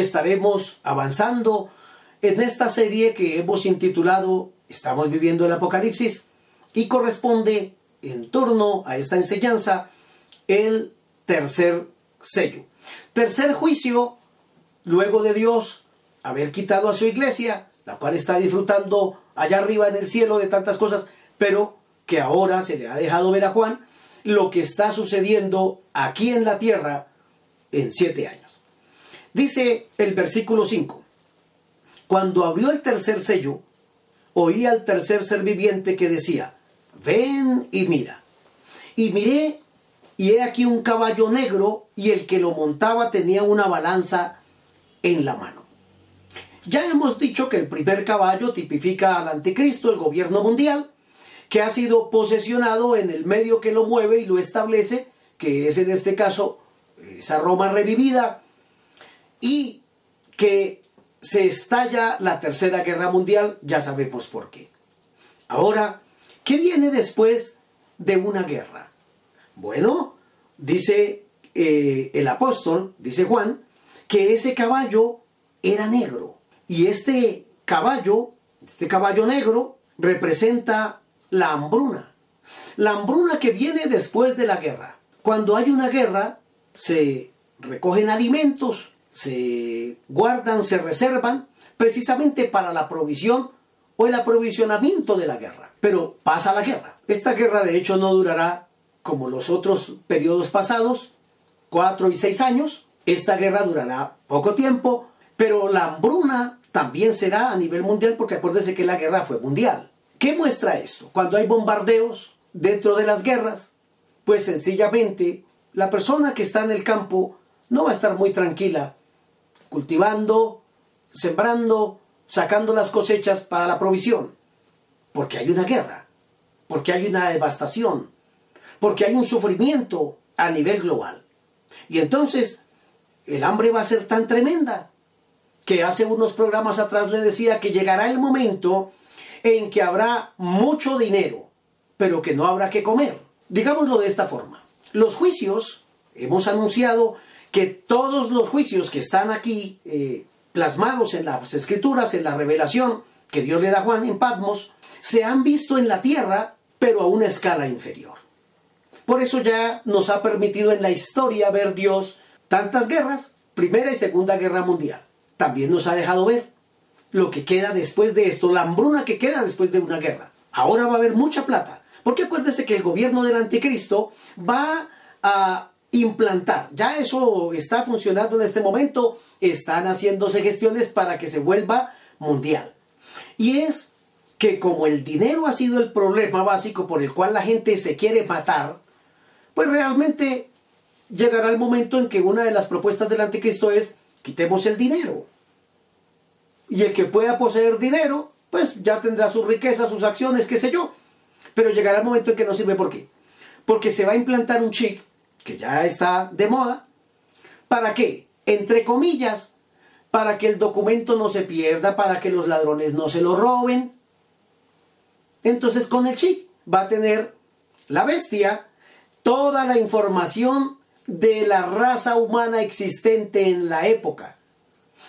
estaremos avanzando en esta serie que hemos intitulado Estamos viviendo el Apocalipsis y corresponde en torno a esta enseñanza el tercer sello. Tercer juicio, luego de Dios haber quitado a su iglesia, la cual está disfrutando allá arriba en el cielo de tantas cosas, pero que ahora se le ha dejado ver a Juan lo que está sucediendo aquí en la tierra en siete años. Dice el versículo 5, cuando abrió el tercer sello, oí al tercer ser viviente que decía, ven y mira. Y miré, y he aquí un caballo negro, y el que lo montaba tenía una balanza en la mano. Ya hemos dicho que el primer caballo tipifica al anticristo, el gobierno mundial, que ha sido posesionado en el medio que lo mueve y lo establece, que es en este caso esa Roma revivida, y que se estalla la Tercera Guerra Mundial, ya sabemos por qué. Ahora, ¿qué viene después de una guerra? Bueno, dice eh, el apóstol, dice Juan, que ese caballo era negro. Y este caballo, este caballo negro, representa la hambruna. La hambruna que viene después de la guerra. Cuando hay una guerra, se recogen alimentos, se guardan, se reservan, precisamente para la provisión o el aprovisionamiento de la guerra. Pero pasa la guerra. Esta guerra de hecho no durará como los otros periodos pasados, cuatro y seis años. Esta guerra durará poco tiempo, pero la hambruna también será a nivel mundial porque acuérdese que la guerra fue mundial. ¿Qué muestra esto? Cuando hay bombardeos dentro de las guerras, pues sencillamente la persona que está en el campo no va a estar muy tranquila cultivando, sembrando, sacando las cosechas para la provisión, porque hay una guerra, porque hay una devastación, porque hay un sufrimiento a nivel global. Y entonces el hambre va a ser tan tremenda que hace unos programas atrás le decía que llegará el momento en que habrá mucho dinero, pero que no habrá que comer. Digámoslo de esta forma. Los juicios, hemos anunciado que todos los juicios que están aquí eh, plasmados en las escrituras, en la revelación que Dios le da a Juan en Patmos, se han visto en la tierra, pero a una escala inferior. Por eso ya nos ha permitido en la historia ver Dios tantas guerras, Primera y Segunda Guerra Mundial. También nos ha dejado ver lo que queda después de esto, la hambruna que queda después de una guerra. Ahora va a haber mucha plata. Porque acuérdese que el gobierno del anticristo va a implantar. Ya eso está funcionando en este momento. Están haciéndose gestiones para que se vuelva mundial. Y es que como el dinero ha sido el problema básico por el cual la gente se quiere matar, pues realmente llegará el momento en que una de las propuestas del anticristo es quitemos el dinero. Y el que pueda poseer dinero, pues ya tendrá sus riquezas, sus acciones, qué sé yo. Pero llegará el momento en que no sirve. ¿Por qué? Porque se va a implantar un chip que ya está de moda. ¿Para qué? Entre comillas, para que el documento no se pierda, para que los ladrones no se lo roben. Entonces con el chip va a tener la bestia toda la información de la raza humana existente en la época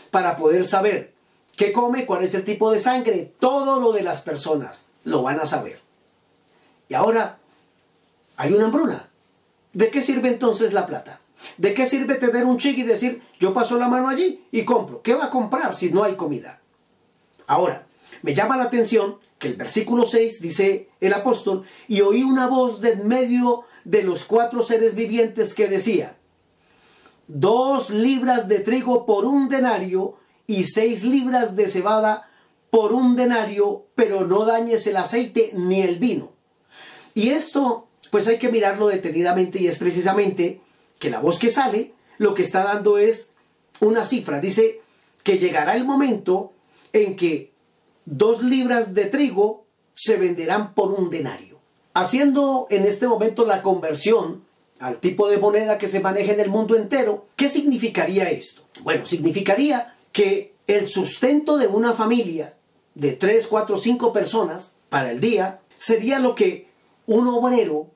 para poder saber qué come, cuál es el tipo de sangre, todo lo de las personas lo van a saber. Y ahora hay una hambruna. ¿De qué sirve entonces la plata? ¿De qué sirve tener un chic y decir, yo paso la mano allí y compro? ¿Qué va a comprar si no hay comida? Ahora, me llama la atención que el versículo 6 dice el apóstol, y oí una voz de en medio de los cuatro seres vivientes que decía, dos libras de trigo por un denario y seis libras de cebada por un denario, pero no dañes el aceite ni el vino. Y esto pues hay que mirarlo detenidamente y es precisamente que la voz que sale lo que está dando es una cifra. Dice que llegará el momento en que dos libras de trigo se venderán por un denario. Haciendo en este momento la conversión al tipo de moneda que se maneja en el mundo entero, ¿qué significaría esto? Bueno, significaría que el sustento de una familia de 3, 4, 5 personas para el día sería lo que un obrero,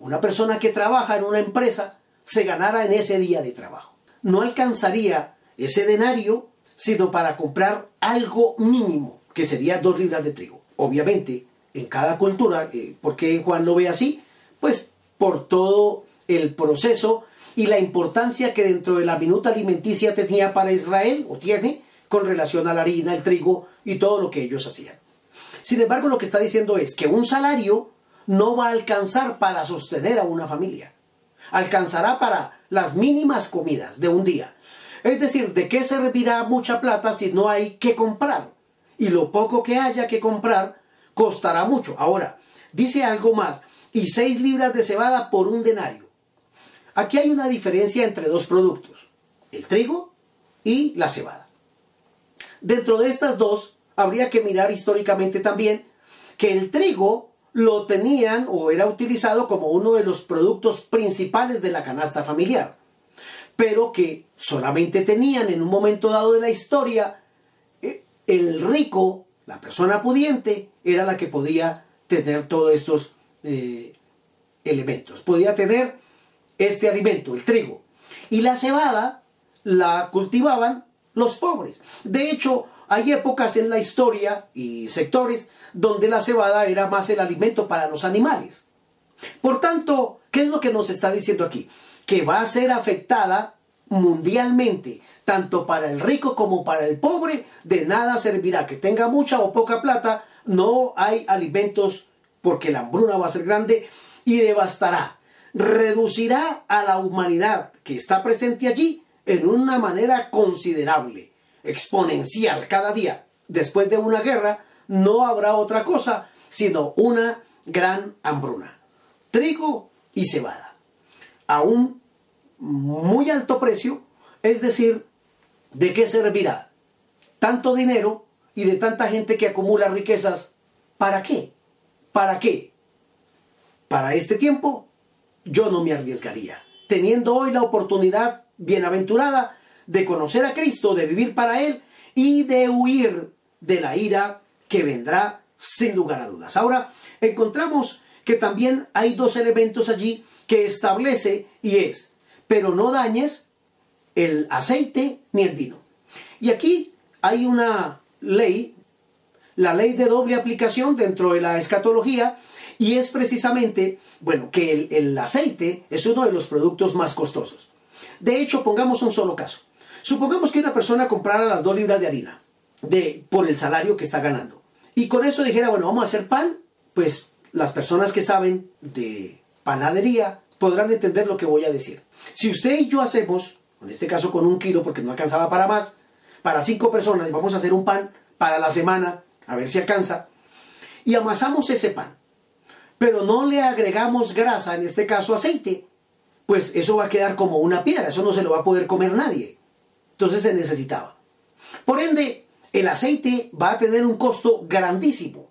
una persona que trabaja en una empresa, se ganara en ese día de trabajo. No alcanzaría ese denario sino para comprar algo mínimo, que sería dos libras de trigo. Obviamente, en cada cultura, eh, ¿por qué Juan lo ve así? Pues por todo el proceso y la importancia que dentro de la minuta alimenticia tenía para Israel, o tiene, con relación a la harina, el trigo y todo lo que ellos hacían. Sin embargo, lo que está diciendo es que un salario no va a alcanzar para sostener a una familia. Alcanzará para las mínimas comidas de un día. Es decir, ¿de qué servirá mucha plata si no hay que comprar? Y lo poco que haya que comprar costará mucho. Ahora, dice algo más, y seis libras de cebada por un denario. Aquí hay una diferencia entre dos productos, el trigo y la cebada. Dentro de estas dos, habría que mirar históricamente también que el trigo lo tenían o era utilizado como uno de los productos principales de la canasta familiar, pero que solamente tenían en un momento dado de la historia eh, el rico, la persona pudiente, era la que podía tener todos estos eh, elementos, podía tener este alimento, el trigo, y la cebada la cultivaban los pobres. De hecho, hay épocas en la historia y sectores donde la cebada era más el alimento para los animales. Por tanto, ¿qué es lo que nos está diciendo aquí? Que va a ser afectada mundialmente, tanto para el rico como para el pobre, de nada servirá que tenga mucha o poca plata, no hay alimentos porque la hambruna va a ser grande y devastará, reducirá a la humanidad que está presente allí en una manera considerable, exponencial cada día. Después de una guerra no habrá otra cosa sino una gran hambruna. Trigo y cebada. A un muy alto precio, es decir, ¿de qué servirá tanto dinero y de tanta gente que acumula riquezas? ¿Para qué? ¿Para qué? Para este tiempo yo no me arriesgaría. Teniendo hoy la oportunidad bienaventurada de conocer a Cristo, de vivir para Él y de huir de la ira que vendrá sin lugar a dudas. Ahora, encontramos que también hay dos elementos allí que establece y es, pero no dañes el aceite ni el vino. Y aquí hay una ley, la ley de doble aplicación dentro de la escatología, y es precisamente, bueno, que el, aceite es uno de los productos más costosos. De hecho, pongamos un solo caso. Supongamos que una persona comprara las dos libras de harina de, por el salario que está ganando. Y con eso dijera, bueno, vamos a hacer pan. Pues las personas que saben de panadería podrán entender lo que voy a decir. Si usted y yo hacemos, en este caso con un kilo porque no alcanzaba para más, para cinco personas, vamos a hacer un pan para la semana, a ver si alcanza, y amasamos ese pan, pero no le agregamos grasa, en este caso aceite, pues eso va a quedar como una piedra, eso no se lo va a poder comer nadie. Entonces se necesitaba. Por ende, el aceite va a tener un costo grandísimo.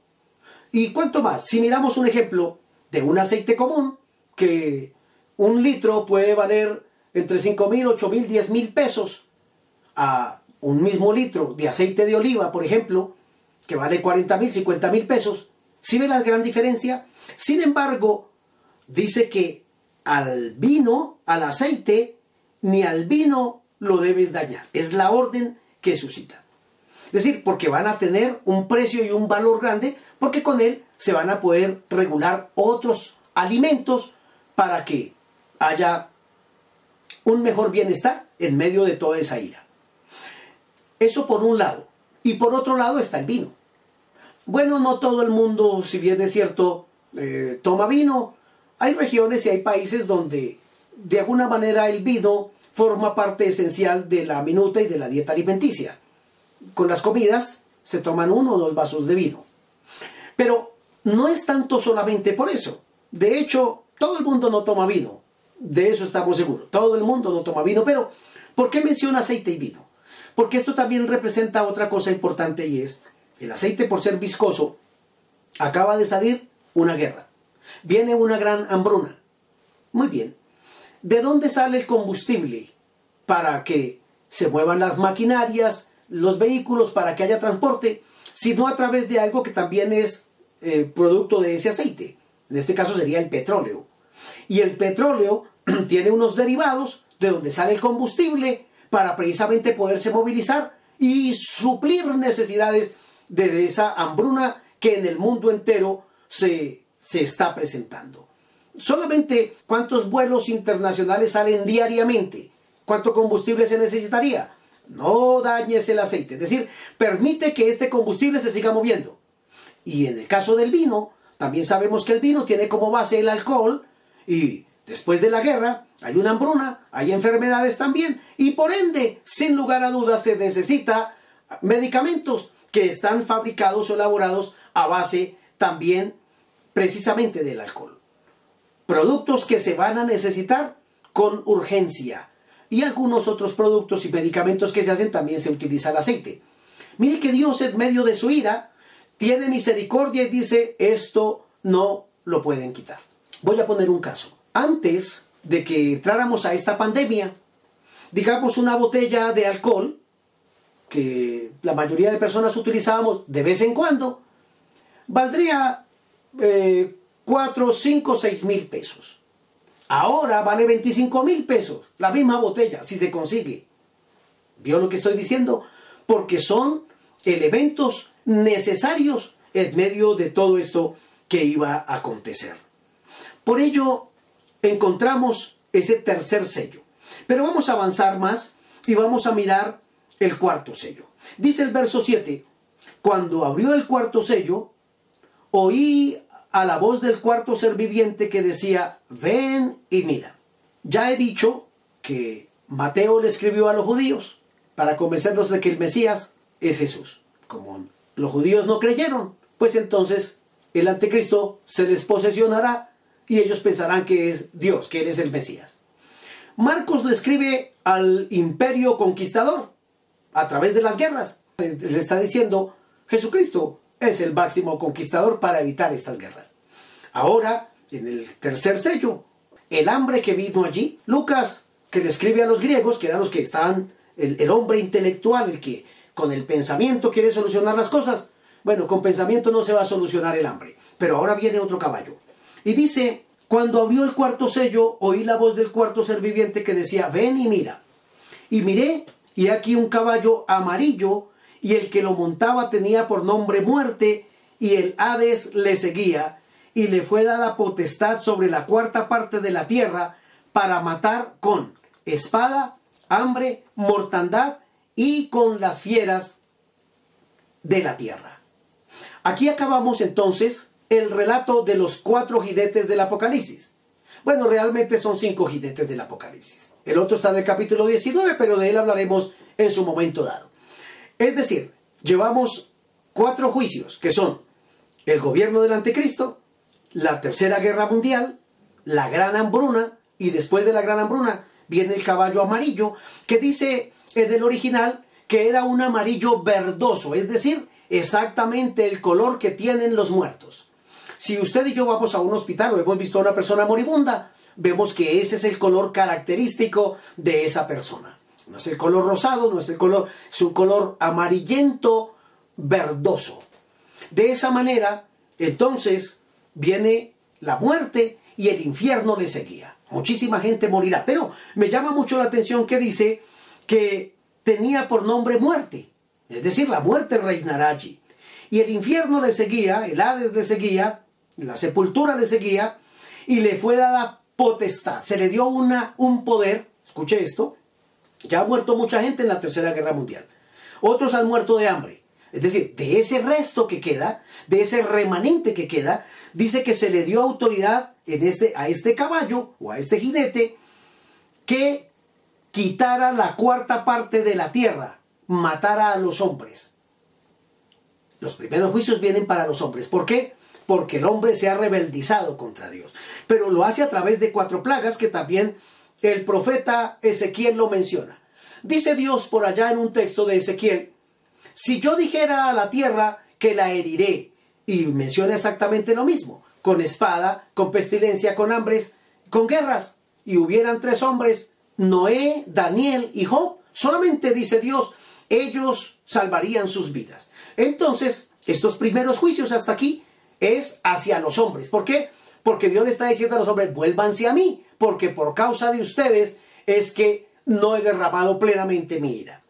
¿Y cuánto más? Si miramos un ejemplo de un aceite común, que un litro puede valer entre 5 mil, 8 mil, 10 mil pesos, a un mismo litro de aceite de oliva, por ejemplo, que vale 40 mil, 50 mil pesos. ¿Sí ve la gran diferencia? Sin embargo, dice que al vino, al aceite, ni al vino lo debes dañar. Es la orden que suscita. Es decir, porque van a tener un precio y un valor grande, porque con él se van a poder regular otros alimentos para que haya un mejor bienestar en medio de toda esa ira. Eso por un lado. Y por otro lado está el vino. Bueno, no todo el mundo, si bien es cierto, eh, toma vino, hay regiones y hay países donde de alguna manera el vino forma parte esencial de la minuta y de la dieta alimenticia. Con las comidas se toman uno o dos vasos de vino. Pero no es tanto solamente por eso. De hecho, todo el mundo no toma vino. De eso estamos seguros. Todo el mundo no toma vino. Pero, ¿por qué menciona aceite y vino? Porque esto también representa otra cosa importante y es, el aceite por ser viscoso, acaba de salir una guerra. Viene una gran hambruna. Muy bien. ¿De dónde sale el combustible para que se muevan las maquinarias, los vehículos, para que haya transporte? Sino a través de algo que también es eh, producto de ese aceite. En este caso sería el petróleo. Y el petróleo tiene unos derivados de donde sale el combustible para precisamente poderse movilizar y suplir necesidades de esa hambruna que en el mundo entero se, se está presentando. Solamente cuántos vuelos internacionales salen diariamente, cuánto combustible se necesitaría. No dañes el aceite, es decir, permite que este combustible se siga moviendo. Y en el caso del vino, también sabemos que el vino tiene como base el alcohol y después de la guerra hay una hambruna, hay enfermedades también y por ende, sin lugar a dudas, se necesita medicamentos que están fabricados o elaborados a base también precisamente del alcohol. Productos que se van a necesitar con urgencia. Y algunos otros productos y medicamentos que se hacen también se utiliza el aceite. Mire que Dios en medio de su ira tiene misericordia y dice, esto no lo pueden quitar. Voy a poner un caso. Antes de que entráramos a esta pandemia, digamos una botella de alcohol, que la mayoría de personas utilizábamos de vez en cuando, valdría 4, 5, 6 mil pesos. Ahora vale 25 mil pesos, la misma botella, si se consigue. ¿Vio lo que estoy diciendo? Porque son elementos necesarios en medio de todo esto que iba a acontecer. Por ello, encontramos ese tercer sello. Pero vamos a avanzar más y vamos a mirar el cuarto sello. Dice el verso 7, cuando abrió el cuarto sello, oí a la voz del cuarto ser viviente que decía, ven y mira. Ya he dicho que Mateo le escribió a los judíos para convencerlos de que el Mesías es Jesús. Como los judíos no creyeron, pues entonces el anticristo se les posesionará y ellos pensarán que es Dios, que Él es el Mesías. Marcos le escribe al imperio conquistador a través de las guerras. Le está diciendo, Jesucristo es el máximo conquistador para evitar estas guerras. Ahora, en el tercer sello, el hambre que vino allí, Lucas, que describe a los griegos, que eran los que estaban, el, el hombre intelectual, el que con el pensamiento quiere solucionar las cosas. Bueno, con pensamiento no se va a solucionar el hambre. Pero ahora viene otro caballo. Y dice, cuando abrió el cuarto sello, oí la voz del cuarto ser viviente que decía, ven y mira. Y miré, y aquí un caballo amarillo, y el que lo montaba tenía por nombre muerte, y el Hades le seguía, y le fue dada potestad sobre la cuarta parte de la tierra para matar con espada, hambre, mortandad y con las fieras de la tierra. Aquí acabamos entonces el relato de los cuatro jinetes del Apocalipsis. Bueno, realmente son cinco jinetes del Apocalipsis. El otro está en el capítulo 19, pero de él hablaremos en su momento dado. Es decir, llevamos cuatro juicios, que son el gobierno del anticristo, la tercera guerra mundial, la gran hambruna, y después de la gran hambruna viene el caballo amarillo, que dice en el original que era un amarillo verdoso, es decir, exactamente el color que tienen los muertos. Si usted y yo vamos a un hospital o hemos visto a una persona moribunda, vemos que ese es el color característico de esa persona. No es el color rosado, no es el color, es un color amarillento, verdoso. De esa manera, entonces, viene la muerte y el infierno le seguía. Muchísima gente morirá. Pero me llama mucho la atención que dice que tenía por nombre muerte. Es decir, la muerte reinará allí. Y el infierno le seguía, el Hades le seguía, la sepultura le seguía, y le fue dada potestad. Se le dio una, un poder, escuche esto, ya ha muerto mucha gente en la Tercera Guerra Mundial. Otros han muerto de hambre. Es decir, de ese resto que queda, de ese remanente que queda, dice que se le dio autoridad en este, a este caballo o a este jinete que quitara la cuarta parte de la tierra, matara a los hombres. Los primeros juicios vienen para los hombres. ¿Por qué? Porque el hombre se ha rebeldizado contra Dios. Pero lo hace a través de cuatro plagas que también el profeta Ezequiel lo menciona. Dice Dios por allá en un texto de Ezequiel, si yo dijera a la tierra que la heriré, y menciona exactamente lo mismo, con espada, con pestilencia, con hambres, con guerras, y hubieran tres hombres, Noé, Daniel y Job, solamente dice Dios, ellos salvarían sus vidas. Entonces, estos primeros juicios hasta aquí es hacia los hombres. ¿Por qué? Porque Dios está diciendo a los hombres, vuélvanse a mí, porque por causa de ustedes es que no he derramado plenamente mi ira.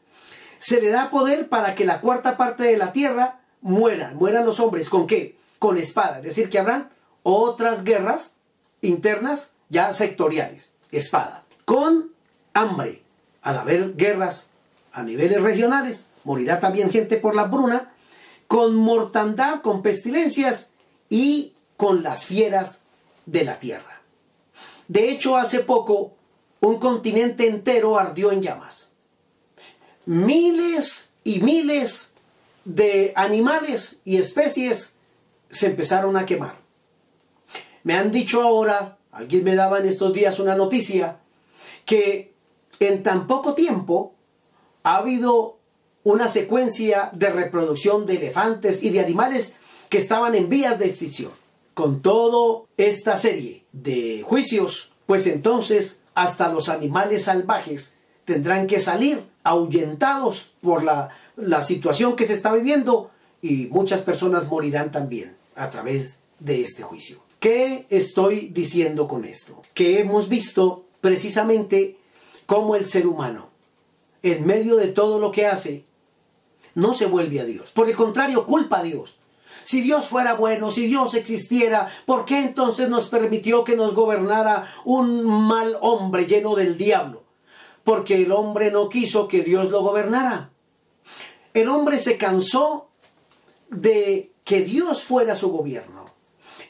Se le da poder para que la cuarta parte de la tierra muera, mueran los hombres. ¿Con qué? Con espada. Es decir, que habrán otras guerras internas ya sectoriales. Espada. Con hambre. Al haber guerras a niveles regionales, morirá también gente por la bruna. Con mortandad, con pestilencias y con las fieras de la tierra. De hecho, hace poco un continente entero ardió en llamas. Miles y miles de animales y especies se empezaron a quemar. Me han dicho ahora, alguien me daba en estos días una noticia, que en tan poco tiempo ha habido una secuencia de reproducción de elefantes y de animales que estaban en vías de extinción. Con toda esta serie de juicios, pues entonces hasta los animales salvajes tendrán que salir ahuyentados por la, la situación que se está viviendo y muchas personas morirán también a través de este juicio. ¿Qué estoy diciendo con esto? Que hemos visto precisamente cómo el ser humano, en medio de todo lo que hace, no se vuelve a Dios. Por el contrario, culpa a Dios. Si Dios fuera bueno, si Dios existiera, ¿por qué entonces nos permitió que nos gobernara un mal hombre lleno del diablo? Porque el hombre no quiso que Dios lo gobernara. El hombre se cansó de que Dios fuera su gobierno.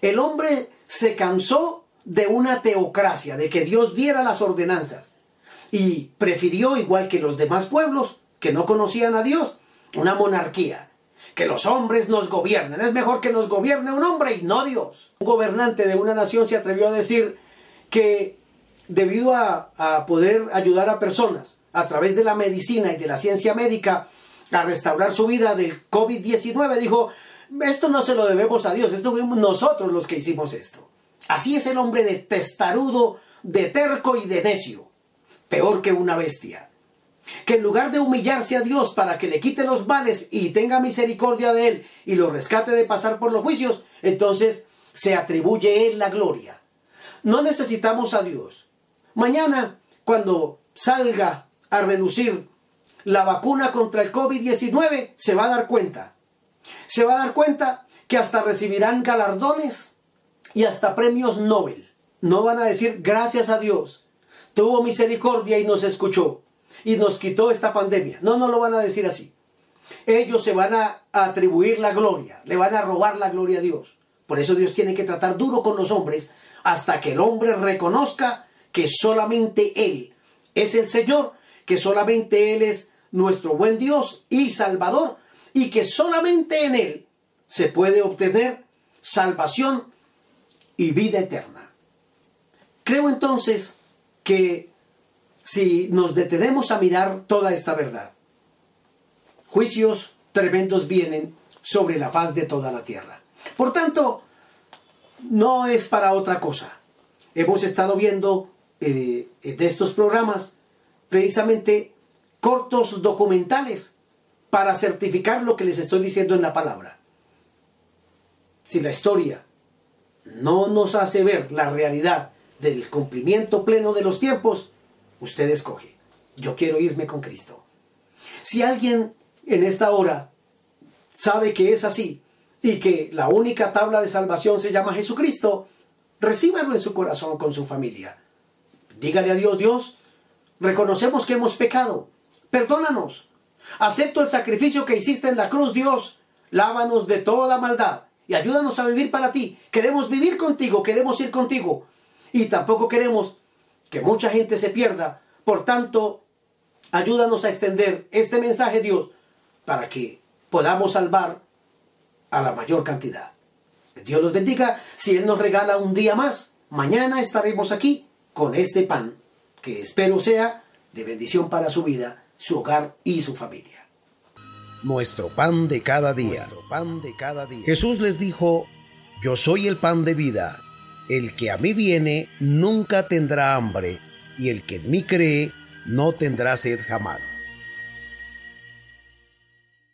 El hombre se cansó de una teocracia, de que Dios diera las ordenanzas. Y prefirió, igual que los demás pueblos que no conocían a Dios, una monarquía que los hombres nos gobiernen. Es mejor que nos gobierne un hombre y no Dios. Un gobernante de una nación se atrevió a decir que debido a, poder ayudar a personas a través de la medicina y de la ciencia médica a restaurar su vida del COVID-19, dijo, esto no se lo debemos a Dios, esto fuimos nosotros los que hicimos esto. Así es el hombre de testarudo, de terco y de necio, peor que una bestia que en lugar de humillarse a Dios para que le quite los males y tenga misericordia de él y lo rescate de pasar por los juicios, entonces se atribuye él la gloria. No necesitamos a Dios. Mañana, cuando salga a relucir la vacuna contra el COVID-19, se va a dar cuenta. Se va a dar cuenta que hasta recibirán galardones y hasta premios Nobel. No van a decir gracias a Dios. Tuvo misericordia y nos escuchó y nos quitó esta pandemia. No, no lo van a decir así. Ellos se van a atribuir la gloria, le van a robar la gloria a Dios. Por eso Dios tiene que tratar duro con los hombres hasta que el hombre reconozca que solamente Él es el Señor, que solamente Él es nuestro buen Dios y Salvador, y que solamente en Él se puede obtener salvación y vida eterna. Creo entonces que si nos detenemos a mirar toda esta verdad. Juicios tremendos vienen sobre la faz de toda la tierra. Por tanto, no es para otra cosa. Hemos estado viendo eh, de estos programas precisamente cortos documentales para certificar lo que les estoy diciendo en la palabra. Si la historia no nos hace ver la realidad del cumplimiento pleno de los tiempos, Usted escoge. Yo quiero irme con Cristo. Si alguien en esta hora sabe que es así y que la única tabla de salvación se llama Jesucristo, recíbalo en su corazón con su familia. Dígale a Dios, Dios, reconocemos que hemos pecado. Perdónanos. Acepto el sacrificio que hiciste en la cruz, Dios. Lávanos de toda maldad y ayúdanos a vivir para ti. Queremos vivir contigo, queremos ir contigo. Y tampoco queremos que mucha gente se pierda. Por tanto, ayúdanos a extender este mensaje, Dios, para que podamos salvar a la mayor cantidad. Dios los bendiga. Si Él nos regala un día más, mañana estaremos aquí con este pan, que espero sea de bendición para su vida su hogar y su familia. Nuestro pan de cada día. pan de cada día. Jesús les dijo, yo soy el pan de vida. El que a mí viene nunca tendrá hambre, y el que en mí cree no tendrá sed jamás.